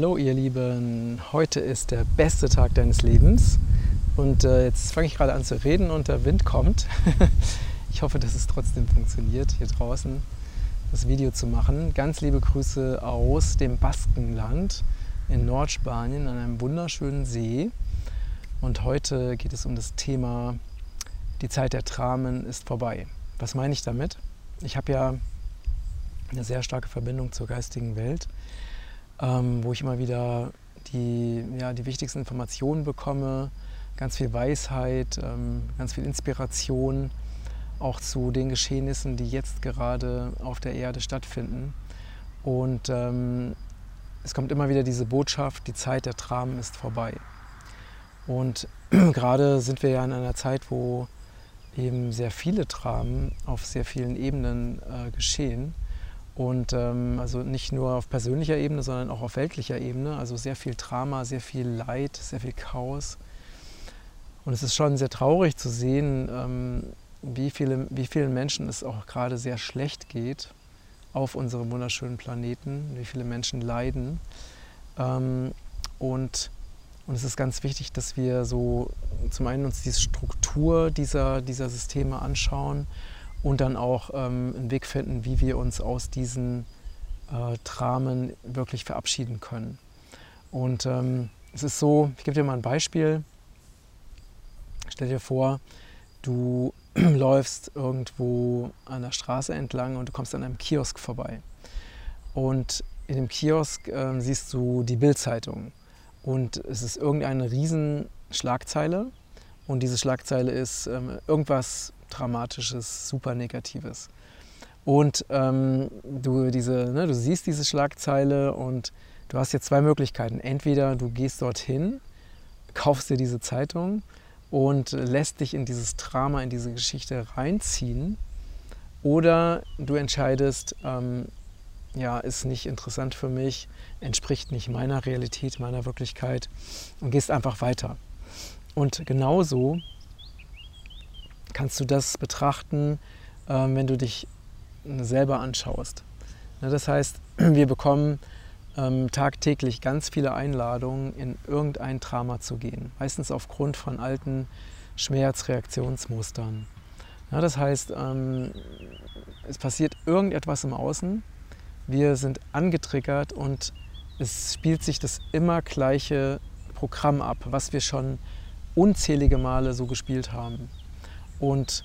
Hallo ihr Lieben, heute ist der beste Tag deines Lebens und äh, jetzt fange ich gerade an zu reden und der Wind kommt. ich hoffe, dass es trotzdem funktioniert, hier draußen das Video zu machen. Ganz liebe Grüße aus dem Baskenland in Nordspanien an einem wunderschönen See. Und heute geht es um das Thema, die Zeit der Dramen ist vorbei. Was meine ich damit? Ich habe ja eine sehr starke Verbindung zur geistigen Welt ähm, wo ich immer wieder die, ja, die wichtigsten Informationen bekomme, ganz viel Weisheit, ähm, ganz viel Inspiration, auch zu den Geschehnissen, die jetzt gerade auf der Erde stattfinden. Und ähm, es kommt immer wieder diese Botschaft, die Zeit der Dramen ist vorbei. Und gerade sind wir ja in einer Zeit, wo eben sehr viele Dramen auf sehr vielen Ebenen äh, geschehen. Und ähm, also nicht nur auf persönlicher Ebene, sondern auch auf weltlicher Ebene. Also sehr viel Drama, sehr viel Leid, sehr viel Chaos. Und es ist schon sehr traurig zu sehen, ähm, wie, viele, wie vielen Menschen es auch gerade sehr schlecht geht auf unserem wunderschönen Planeten, wie viele Menschen leiden. Ähm, und, und es ist ganz wichtig, dass wir so zum einen uns die Struktur dieser, dieser Systeme anschauen und dann auch ähm, einen Weg finden, wie wir uns aus diesen äh, Dramen wirklich verabschieden können. Und ähm, es ist so, ich gebe dir mal ein Beispiel. Stell dir vor, du läufst irgendwo an der Straße entlang und du kommst an einem Kiosk vorbei. Und in dem Kiosk äh, siehst du die Bildzeitung. Und es ist irgendeine Riesenschlagzeile. Und diese Schlagzeile ist ähm, irgendwas Dramatisches, super Negatives. Und ähm, du, diese, ne, du siehst diese Schlagzeile und du hast jetzt zwei Möglichkeiten. Entweder du gehst dorthin, kaufst dir diese Zeitung und lässt dich in dieses Drama, in diese Geschichte reinziehen. Oder du entscheidest, ähm, ja, ist nicht interessant für mich, entspricht nicht meiner Realität, meiner Wirklichkeit und gehst einfach weiter. Und genauso kannst du das betrachten, ähm, wenn du dich selber anschaust. Ne, das heißt, wir bekommen ähm, tagtäglich ganz viele Einladungen, in irgendein Drama zu gehen, meistens aufgrund von alten Schmerzreaktionsmustern. das heißt, ähm, es passiert irgendetwas im Außen, wir sind angetriggert und es spielt sich das immer gleiche Programm ab, was wir schon unzählige Male so gespielt haben. Und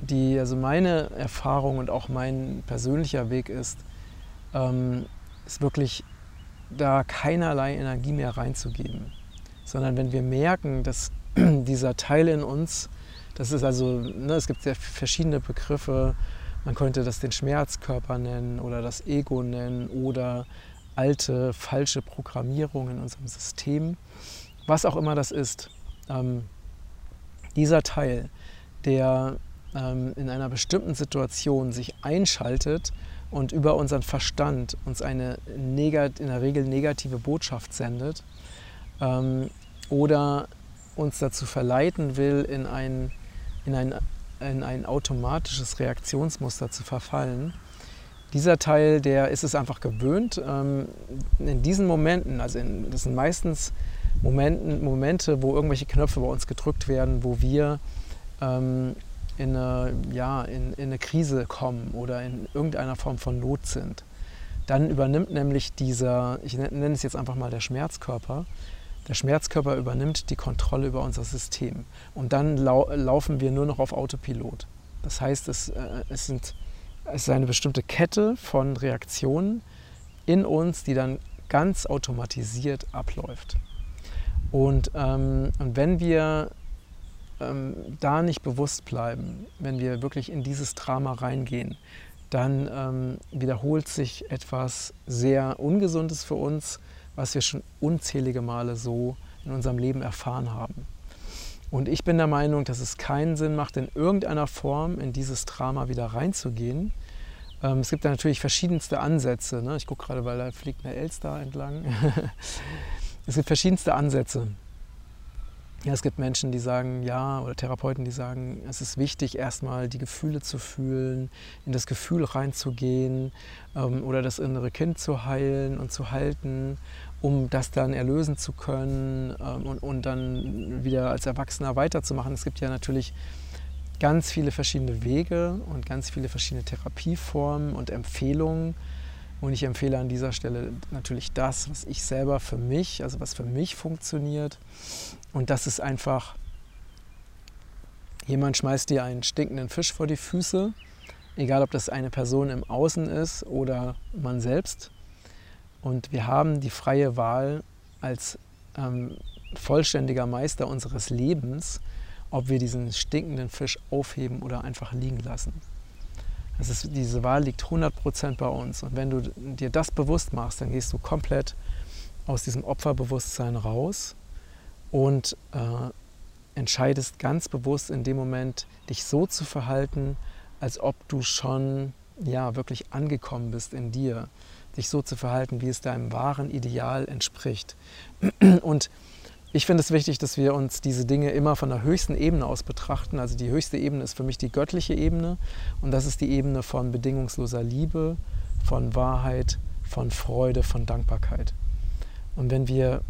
die, also meine Erfahrung und auch mein persönlicher Weg ist, ähm, ist wirklich da keinerlei Energie mehr reinzugeben. Sondern wenn wir merken, dass dieser Teil in uns, das ist also, ne, es gibt sehr verschiedene Begriffe, man könnte das den Schmerzkörper nennen oder das Ego nennen oder alte falsche Programmierung in unserem System, was auch immer das ist. Ähm, dieser Teil, der ähm, in einer bestimmten Situation sich einschaltet und über unseren Verstand uns eine negat in der Regel negative Botschaft sendet ähm, oder uns dazu verleiten will, in ein, in, ein, in ein automatisches Reaktionsmuster zu verfallen. Dieser Teil, der ist es einfach gewöhnt, ähm, in diesen Momenten, also in, das sind meistens Momenten, Momente, wo irgendwelche Knöpfe bei uns gedrückt werden, wo wir ähm, in, eine, ja, in, in eine Krise kommen oder in irgendeiner Form von Not sind. Dann übernimmt nämlich dieser, ich nenne es jetzt einfach mal der Schmerzkörper, der Schmerzkörper übernimmt die Kontrolle über unser System. Und dann lau laufen wir nur noch auf Autopilot. Das heißt, es, äh, es, sind, es ist eine bestimmte Kette von Reaktionen in uns, die dann ganz automatisiert abläuft. Und, ähm, wenn wir ähm, da nicht bewusst bleiben, wenn wir wirklich in dieses Drama reingehen, dann ähm, wiederholt sich etwas sehr Ungesundes für uns, was wir schon unzählige Male so in unserem Leben erfahren haben. Und ich bin der Meinung, dass es keinen Sinn macht, in irgendeiner Form in dieses Drama wieder reinzugehen. Ähm, es gibt da natürlich verschiedenste Ansätze. Ne? Ich gucke gerade, weil da fliegt eine Elster entlang. es gibt verschiedenste Ansätze. Ja, es gibt Menschen, die sagen, ja, oder Therapeuten, die sagen, es ist wichtig, erstmal die Gefühle zu fühlen, in das Gefühl reinzugehen ähm, oder das innere Kind zu heilen und zu halten, um das dann erlösen zu können ähm, und, und dann wieder als Erwachsener weiterzumachen. Es gibt ja natürlich ganz viele verschiedene Wege und ganz viele verschiedene Therapieformen und Empfehlungen. Und ich empfehle an dieser Stelle natürlich das, was ich selber für mich, also was für mich funktioniert. Und das ist einfach, jemand schmeißt dir einen stinkenden Fisch vor die Füße, egal ob das eine Person im Außen ist oder man selbst. Und wir haben die freie Wahl als ähm, vollständiger Meister unseres Lebens, ob wir diesen stinkenden Fisch aufheben oder einfach liegen lassen. Das ist, diese Wahl liegt 100% bei uns. Und wenn du dir das bewusst machst, dann gehst du komplett aus diesem Opferbewusstsein raus und äh, entscheidest ganz bewusst in dem Moment, dich so zu verhalten, als ob du schon ja, wirklich angekommen bist in dir. Dich so zu verhalten, wie es deinem wahren Ideal entspricht. Und ich finde es wichtig, dass wir uns diese Dinge immer von der höchsten Ebene aus betrachten. Also die höchste Ebene ist für mich die göttliche Ebene und das ist die Ebene von bedingungsloser Liebe, von Wahrheit, von Freude, von Dankbarkeit. Und wenn wir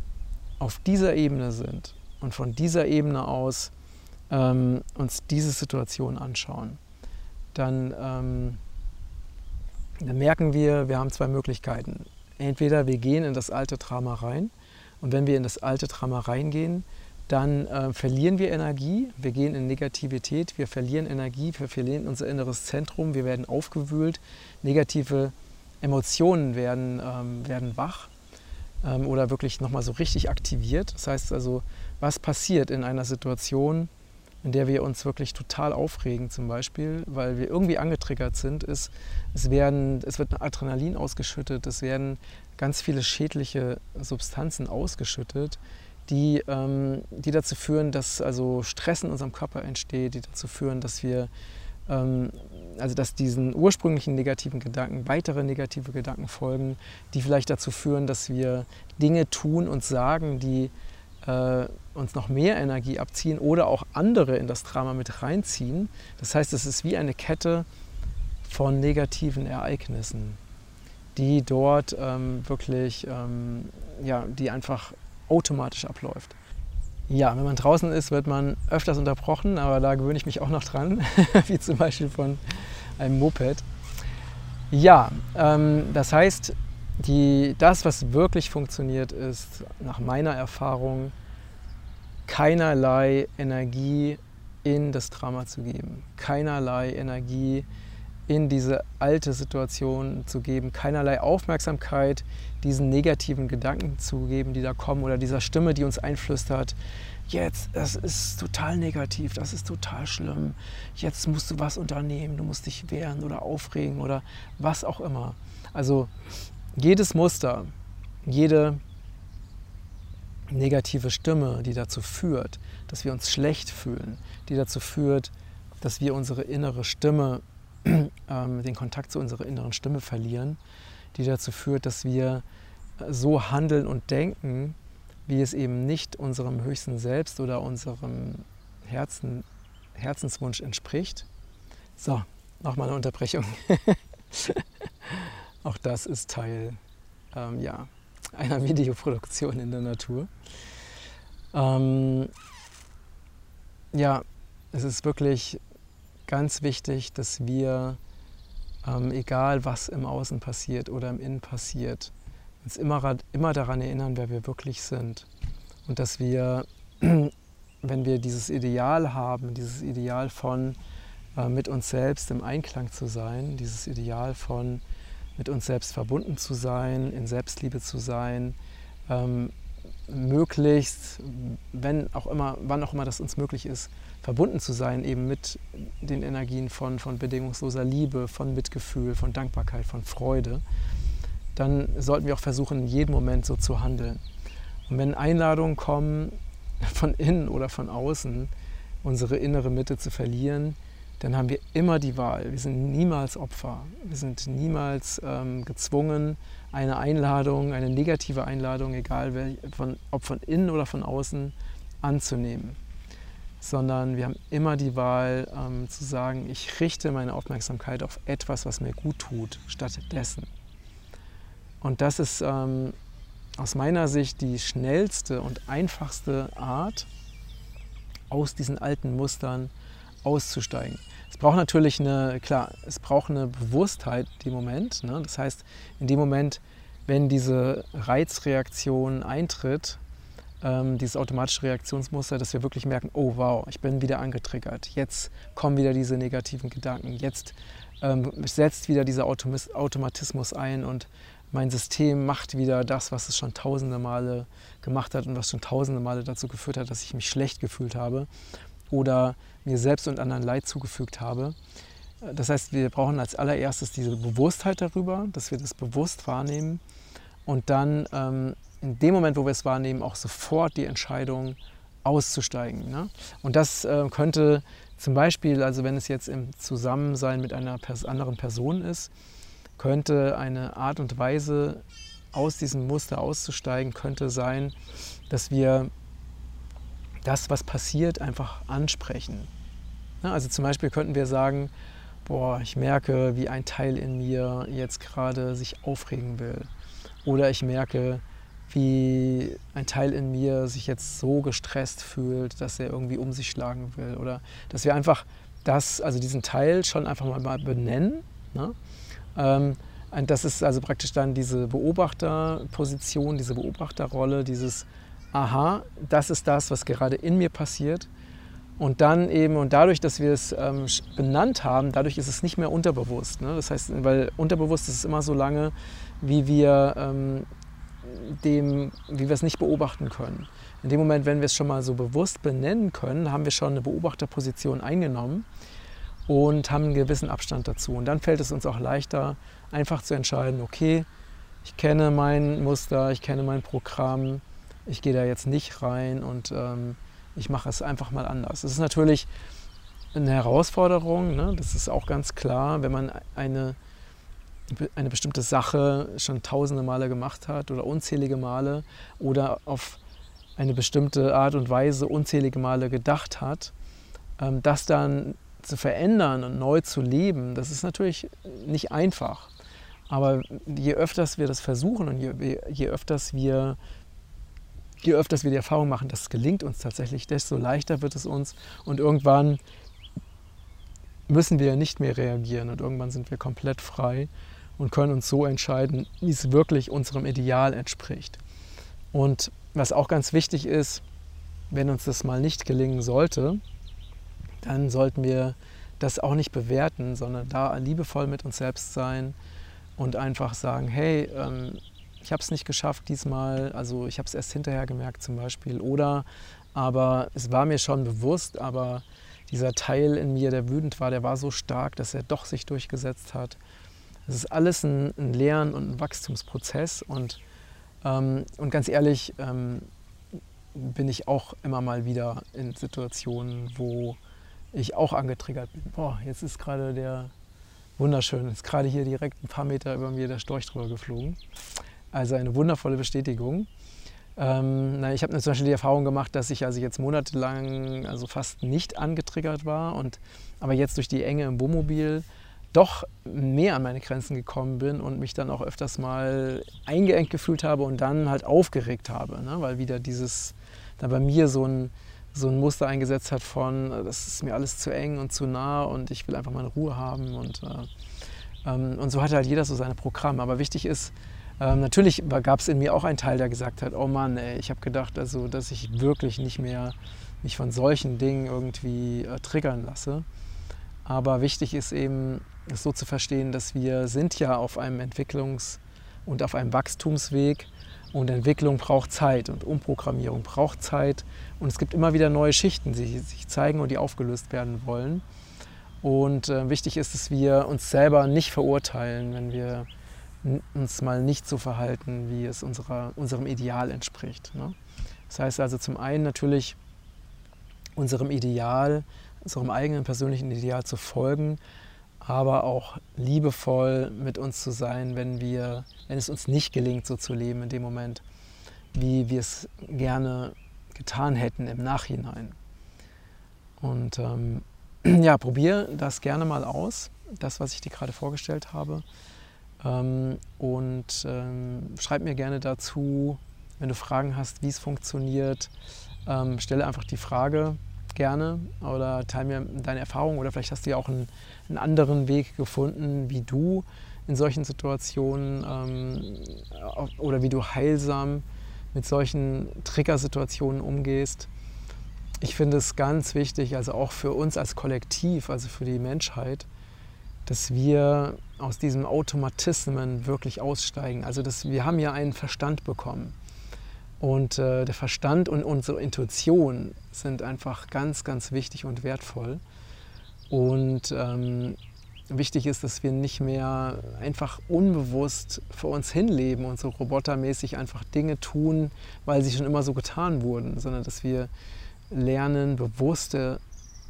auf dieser Ebene sind und von dieser Ebene aus ähm, uns diese Situation anschauen, dann, ähm, dann merken wir, wir haben zwei Möglichkeiten. Entweder wir gehen in das alte Drama rein und wenn wir in das alte Drama reingehen, dann äh, verlieren wir Energie, wir gehen in Negativität, wir verlieren Energie, wir verlieren unser inneres Zentrum, wir werden aufgewühlt, negative Emotionen werden, ähm, werden wach ähm, oder wirklich nochmal so richtig aktiviert. Das heißt also, was passiert in einer Situation, in der wir uns wirklich total aufregen zum Beispiel, weil wir irgendwie angetriggert sind, ist, es, werden, es wird Adrenalin ausgeschüttet, es werden ganz viele schädliche Substanzen ausgeschüttet, die, ähm, die dazu führen, dass also Stress in unserem Körper entsteht, die dazu führen, dass wir ähm, also dass diesen ursprünglichen negativen Gedanken weitere negative Gedanken folgen, die vielleicht dazu führen, dass wir Dinge tun und sagen, die äh, uns noch mehr Energie abziehen oder auch andere in das Drama mit reinziehen. Das heißt, es ist wie eine Kette von negativen Ereignissen, die dort ähm, wirklich, ähm, ja, die einfach automatisch abläuft. Ja, wenn man draußen ist, wird man öfters unterbrochen, aber da gewöhne ich mich auch noch dran, wie zum Beispiel von einem Moped. Ja, ähm, das heißt, die, das, was wirklich funktioniert, ist nach meiner Erfahrung keinerlei Energie in das Drama zu geben, keinerlei Energie diese alte Situation zu geben, keinerlei Aufmerksamkeit diesen negativen Gedanken zu geben, die da kommen oder dieser Stimme, die uns einflüstert, jetzt, das ist total negativ, das ist total schlimm, jetzt musst du was unternehmen, du musst dich wehren oder aufregen oder was auch immer. Also jedes Muster, jede negative Stimme, die dazu führt, dass wir uns schlecht fühlen, die dazu führt, dass wir unsere innere Stimme, den Kontakt zu unserer inneren Stimme verlieren, die dazu führt, dass wir so handeln und denken, wie es eben nicht unserem höchsten Selbst oder unserem Herzen, Herzenswunsch entspricht. So, nochmal eine Unterbrechung. Auch das ist Teil ähm, ja, einer Videoproduktion in der Natur. Ähm, ja, es ist wirklich ganz wichtig, dass wir, ähm, egal was im Außen passiert oder im Innen passiert, uns immer, immer daran erinnern, wer wir wirklich sind. Und dass wir, wenn wir dieses Ideal haben, dieses Ideal von äh, mit uns selbst im Einklang zu sein, dieses Ideal von mit uns selbst verbunden zu sein, in Selbstliebe zu sein, ähm, möglichst, wenn auch immer, wann auch immer das uns möglich ist, verbunden zu sein, eben mit den Energien von, von bedingungsloser Liebe, von Mitgefühl, von Dankbarkeit, von Freude dann sollten wir auch versuchen, in jedem Moment so zu handeln. Und wenn Einladungen kommen, von innen oder von außen, unsere innere Mitte zu verlieren, dann haben wir immer die Wahl. Wir sind niemals Opfer. Wir sind niemals ähm, gezwungen, eine Einladung, eine negative Einladung, egal von, ob von innen oder von außen, anzunehmen, sondern wir haben immer die Wahl ähm, zu sagen, ich richte meine Aufmerksamkeit auf etwas, was mir gut tut, stattdessen. Und das ist ähm, aus meiner Sicht die schnellste und einfachste Art, aus diesen alten Mustern auszusteigen. Es braucht natürlich eine, klar, es braucht eine Bewusstheit dem Moment. Ne? Das heißt, in dem Moment, wenn diese Reizreaktion eintritt, ähm, dieses automatische Reaktionsmuster, dass wir wirklich merken, oh wow, ich bin wieder angetriggert. Jetzt kommen wieder diese negativen Gedanken. Jetzt ähm, setzt wieder dieser Automatismus ein und mein System macht wieder das, was es schon tausende Male gemacht hat und was schon tausende Male dazu geführt hat, dass ich mich schlecht gefühlt habe oder mir selbst und anderen Leid zugefügt habe. Das heißt, wir brauchen als allererstes diese Bewusstheit darüber, dass wir das bewusst wahrnehmen und dann ähm, in dem Moment, wo wir es wahrnehmen, auch sofort die Entscheidung auszusteigen. Ne? Und das äh, könnte zum Beispiel, also wenn es jetzt im Zusammensein mit einer pers anderen Person ist, könnte eine Art und Weise, aus diesem Muster auszusteigen, könnte sein, dass wir das, was passiert, einfach ansprechen. Also zum Beispiel könnten wir sagen, boah, ich merke, wie ein Teil in mir jetzt gerade sich aufregen will. Oder ich merke, wie ein Teil in mir sich jetzt so gestresst fühlt, dass er irgendwie um sich schlagen will. Oder dass wir einfach das, also diesen Teil schon einfach mal benennen. Ne? Ähm, das ist also praktisch dann diese Beobachterposition, diese Beobachterrolle, dieses Aha, das ist das, was gerade in mir passiert. Und dann eben, und dadurch, dass wir es ähm, benannt haben, dadurch ist es nicht mehr unterbewusst. Ne? Das heißt, weil unterbewusst ist es immer so lange, wie wir, ähm, dem, wie wir es nicht beobachten können. In dem Moment, wenn wir es schon mal so bewusst benennen können, haben wir schon eine Beobachterposition eingenommen und haben einen gewissen Abstand dazu. Und dann fällt es uns auch leichter, einfach zu entscheiden, okay, ich kenne mein Muster, ich kenne mein Programm, ich gehe da jetzt nicht rein und ähm, ich mache es einfach mal anders. Es ist natürlich eine Herausforderung, ne? das ist auch ganz klar, wenn man eine, eine bestimmte Sache schon tausende Male gemacht hat oder unzählige Male oder auf eine bestimmte Art und Weise unzählige Male gedacht hat, ähm, das dann zu verändern und neu zu leben, das ist natürlich nicht einfach. Aber je öfters wir das versuchen und je, je öfters wir je öfters wir die Erfahrung machen, dass es gelingt uns tatsächlich, desto leichter wird es uns und irgendwann müssen wir nicht mehr reagieren und irgendwann sind wir komplett frei und können uns so entscheiden, wie es wirklich unserem Ideal entspricht. Und was auch ganz wichtig ist, wenn uns das mal nicht gelingen sollte, dann sollten wir das auch nicht bewerten, sondern da liebevoll mit uns selbst sein und einfach sagen, hey, ähm, ich habe es nicht geschafft diesmal, also ich habe es erst hinterher gemerkt zum Beispiel. Oder aber es war mir schon bewusst, aber dieser Teil in mir, der wütend war, der war so stark, dass er doch sich durchgesetzt hat. Es ist alles ein, ein Lern- und ein Wachstumsprozess und, ähm, und ganz ehrlich ähm, bin ich auch immer mal wieder in Situationen, wo ich auch angetriggert bin. Boah, jetzt ist gerade der wunderschön, ist gerade hier direkt ein paar Meter über mir der Storch drüber geflogen. Also eine wundervolle Bestätigung. Ähm, na, ich habe zum Beispiel die Erfahrung gemacht, dass ich also jetzt monatelang also fast nicht angetriggert war und aber jetzt durch die Enge im Wohnmobil doch mehr an meine Grenzen gekommen bin und mich dann auch öfters mal eingeengt gefühlt habe und dann halt aufgeregt habe, ne? weil wieder dieses, da bei mir so ein, so ein Muster eingesetzt hat von, das ist mir alles zu eng und zu nah und ich will einfach meine Ruhe haben und, äh, ähm, und so hat halt jeder so seine Programme. Aber wichtig ist, ähm, natürlich gab es in mir auch einen Teil, der gesagt hat, oh Mann, ey, ich habe gedacht, also, dass ich wirklich nicht mehr mich von solchen Dingen irgendwie äh, triggern lasse. Aber wichtig ist eben, es so zu verstehen, dass wir sind ja auf einem Entwicklungs- und auf einem Wachstumsweg und Entwicklung braucht Zeit und Umprogrammierung braucht Zeit und es gibt immer wieder neue Schichten, die sich zeigen und die aufgelöst werden wollen. Und äh, wichtig ist, dass wir uns selber nicht verurteilen, wenn wir uns mal nicht so verhalten, wie es unserer, unserem Ideal entspricht. Ne? Das heißt also zum einen natürlich unserem Ideal, unserem eigenen persönlichen Ideal zu folgen, aber auch liebevoll mit uns zu sein, wenn, wir, wenn es uns nicht gelingt, so zu leben in dem Moment, wie wir es gerne getan hätten im Nachhinein. Und ähm, ja, probier das gerne mal aus, das, was ich dir gerade vorgestellt habe. Ähm, und ähm, schreib mir gerne dazu, wenn du Fragen hast, wie es funktioniert. Ähm, stelle einfach die Frage gerne oder teile mir deine Erfahrungen oder vielleicht hast du ja auch einen, einen anderen Weg gefunden, wie du in solchen Situationen ähm, oder wie du heilsam mit solchen Triggersituationen umgehst. Ich finde es ganz wichtig, also auch für uns als Kollektiv, also für die Menschheit, dass wir aus diesem Automatismen wirklich aussteigen. Also dass wir haben ja einen Verstand bekommen. Und äh, der Verstand und unsere Intuition sind einfach ganz, ganz wichtig und wertvoll. Und ähm, wichtig ist, dass wir nicht mehr einfach unbewusst vor uns hinleben und so robotermäßig einfach Dinge tun, weil sie schon immer so getan wurden, sondern dass wir lernen, bewusste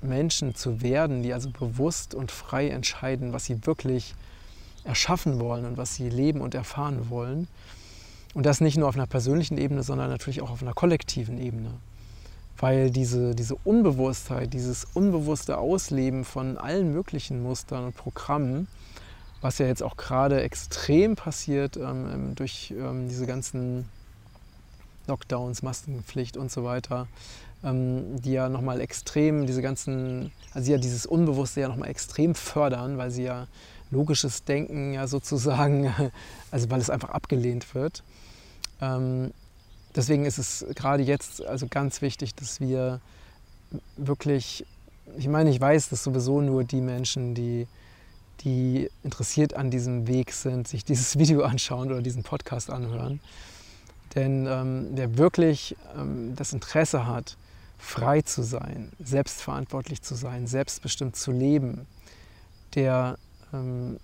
Menschen zu werden, die also bewusst und frei entscheiden, was sie wirklich erschaffen wollen und was sie leben und erfahren wollen. Und das nicht nur auf einer persönlichen Ebene, sondern natürlich auch auf einer kollektiven Ebene. Weil diese, diese Unbewusstheit, dieses unbewusste Ausleben von allen möglichen Mustern und Programmen, was ja jetzt auch gerade extrem passiert ähm, ähm durch ähm, diese ganzen Lockdowns, Maskenpflicht und so weiter, ähm, die ja nochmal extrem diese ganzen, also ja dieses Unbewusste ja nochmal extrem fördern, weil sie ja logisches Denken ja sozusagen, also weil es einfach abgelehnt wird. Ähm, deswegen ist es gerade jetzt also ganz wichtig, dass wir wirklich, ich meine, ich weiß, dass sowieso nur die Menschen, die, die interessiert an diesem Weg sind, sich dieses Video anschauen oder diesen Podcast anhören. Denn ähm, wer wirklich ähm, das Interesse hat, frei zu sein, selbstverantwortlich zu sein, selbstbestimmt zu leben, der ähm,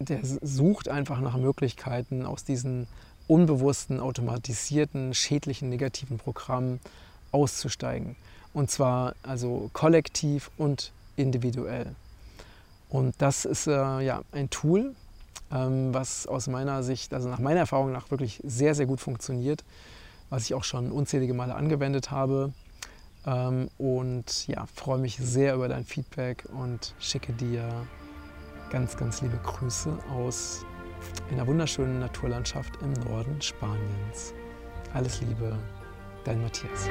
der sucht einfach nach Möglichkeiten, aus diesen unbewussten, automatisierten, schädlichen, negativen Programmen auszusteigen. Und zwar also kollektiv und individuell. Und das ist äh, ja ein Tool, ähm, was aus meiner Sicht, also nach meiner Erfahrung nach wirklich sehr, sehr gut funktioniert, was ich auch schon unzählige Male angewendet habe. Ähm, und ja, freue mich sehr über dein Feedback und schicke dir Ganz, ganz liebe Grüße aus einer wunderschönen Naturlandschaft im Norden Spaniens. Alles Liebe, dein Matthias.